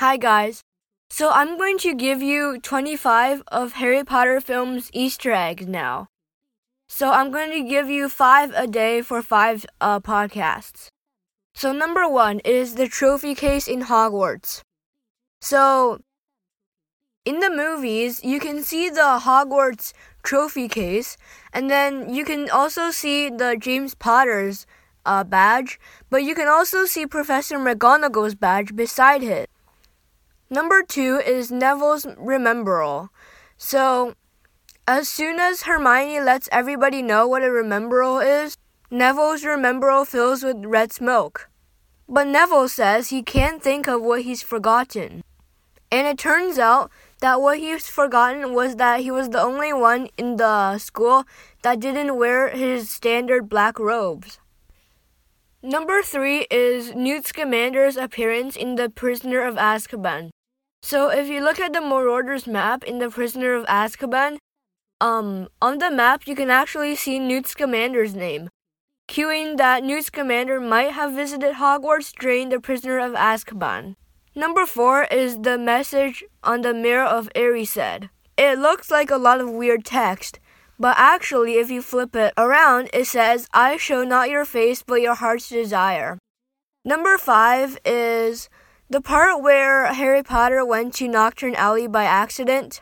Hi guys. So I'm going to give you 25 of Harry Potter films Easter eggs now. So I'm going to give you 5 a day for 5 uh, podcasts. So number 1 is the trophy case in Hogwarts. So in the movies, you can see the Hogwarts trophy case, and then you can also see the James Potter's uh, badge, but you can also see Professor McGonagall's badge beside it. Number two is Neville's Remembrall. So, as soon as Hermione lets everybody know what a Remembrall is, Neville's Remembrall fills with red smoke. But Neville says he can't think of what he's forgotten. And it turns out that what he's forgotten was that he was the only one in the school that didn't wear his standard black robes. Number three is Newt Scamander's appearance in The Prisoner of Azkaban. So if you look at the Marauders map in The Prisoner of Azkaban, um, on the map you can actually see Newt Scamander's name, cueing that Newt Scamander might have visited Hogwarts during The Prisoner of Azkaban. Number four is the message on the mirror of Erised. It looks like a lot of weird text, but actually, if you flip it around, it says, I show not your face, but your heart's desire. Number five is the part where Harry Potter went to Knockturn Alley by accident.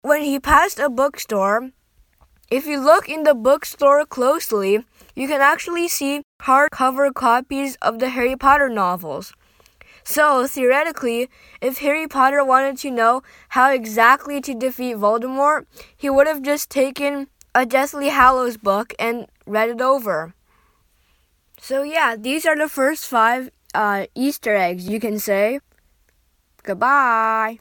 When he passed a bookstore, if you look in the bookstore closely, you can actually see hardcover copies of the Harry Potter novels. So, theoretically, if Harry Potter wanted to know how exactly to defeat Voldemort, he would have just taken a Deathly Hallows book and read it over. So, yeah, these are the first five uh, Easter eggs, you can say. Goodbye.